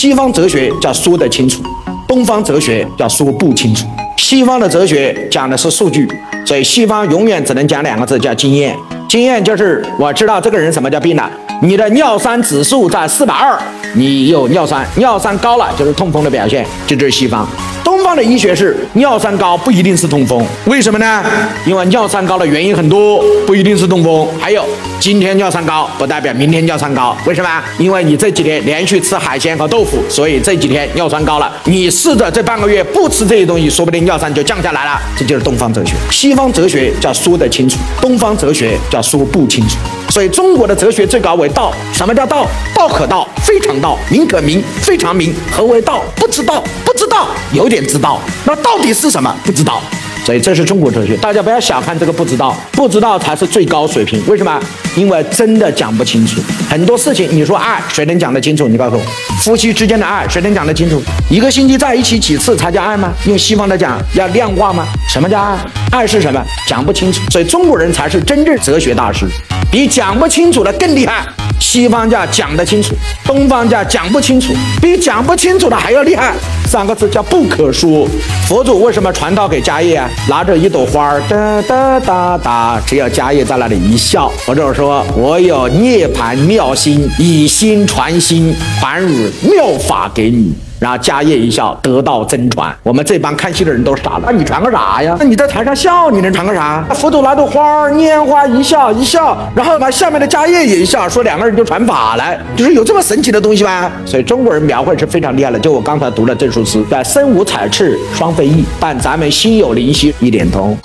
西方哲学叫说得清楚，东方哲学叫说不清楚。西方的哲学讲的是数据，所以西方永远只能讲两个字，叫经验。经验就是我知道这个人什么叫病了。你的尿酸指数在四百二，你有尿酸，尿酸高了就是痛风的表现，这就是西方。东方的医学是尿酸高不一定是痛风，为什么呢？因为尿酸高的原因很多，不一定是痛风。还有今天尿酸高不代表明天尿酸高，为什么？因为你这几天连续吃海鲜和豆腐，所以这几天尿酸高了。你试着这半个月不吃这些东西，说不定尿酸就降下来了。这就是东方哲学。西方哲学叫说得清楚，东方哲学叫说不清楚。所以中国的哲学最高为道。什么叫道？道可道，非常道；名可名，非常名。何为道？不知道，不知道，有点知道。那到底是什么？不知道。所以这是中国哲学，大家不要小看这个不知道，不知道才是最高水平。为什么？因为真的讲不清楚很多事情。你说爱，谁能讲得清楚？你告诉我，夫妻之间的爱，谁能讲得清楚？一个星期在一起几次才叫爱吗？用西方的讲，要量化吗？什么叫爱？爱是什么？讲不清楚。所以中国人才是真正哲学大师，比讲不清楚的更厉害。西方叫讲得清楚，东方叫讲不清楚，比讲不清楚的还要厉害。三个字叫不可说。佛祖为什么传道给迦叶啊？拿着一朵花儿，哒哒哒哒，只要迦叶在那里一笑，佛祖说：“我有涅盘妙心，以心传心，传汝妙法给你。”然后迦叶一笑，得道真传。我们这帮看戏的人都傻了。那你传个啥呀？那你在台上笑，你能传个啥？佛祖拿朵花，拈花一笑，一笑，然后把下面的迦叶也一笑，说两个人就传法了。就是有这么神奇的东西吗？所以中国人描绘是非常厉害的。就我刚才读的这首诗，叫“身无彩翅双飞翼，但咱们心有灵犀一点通”。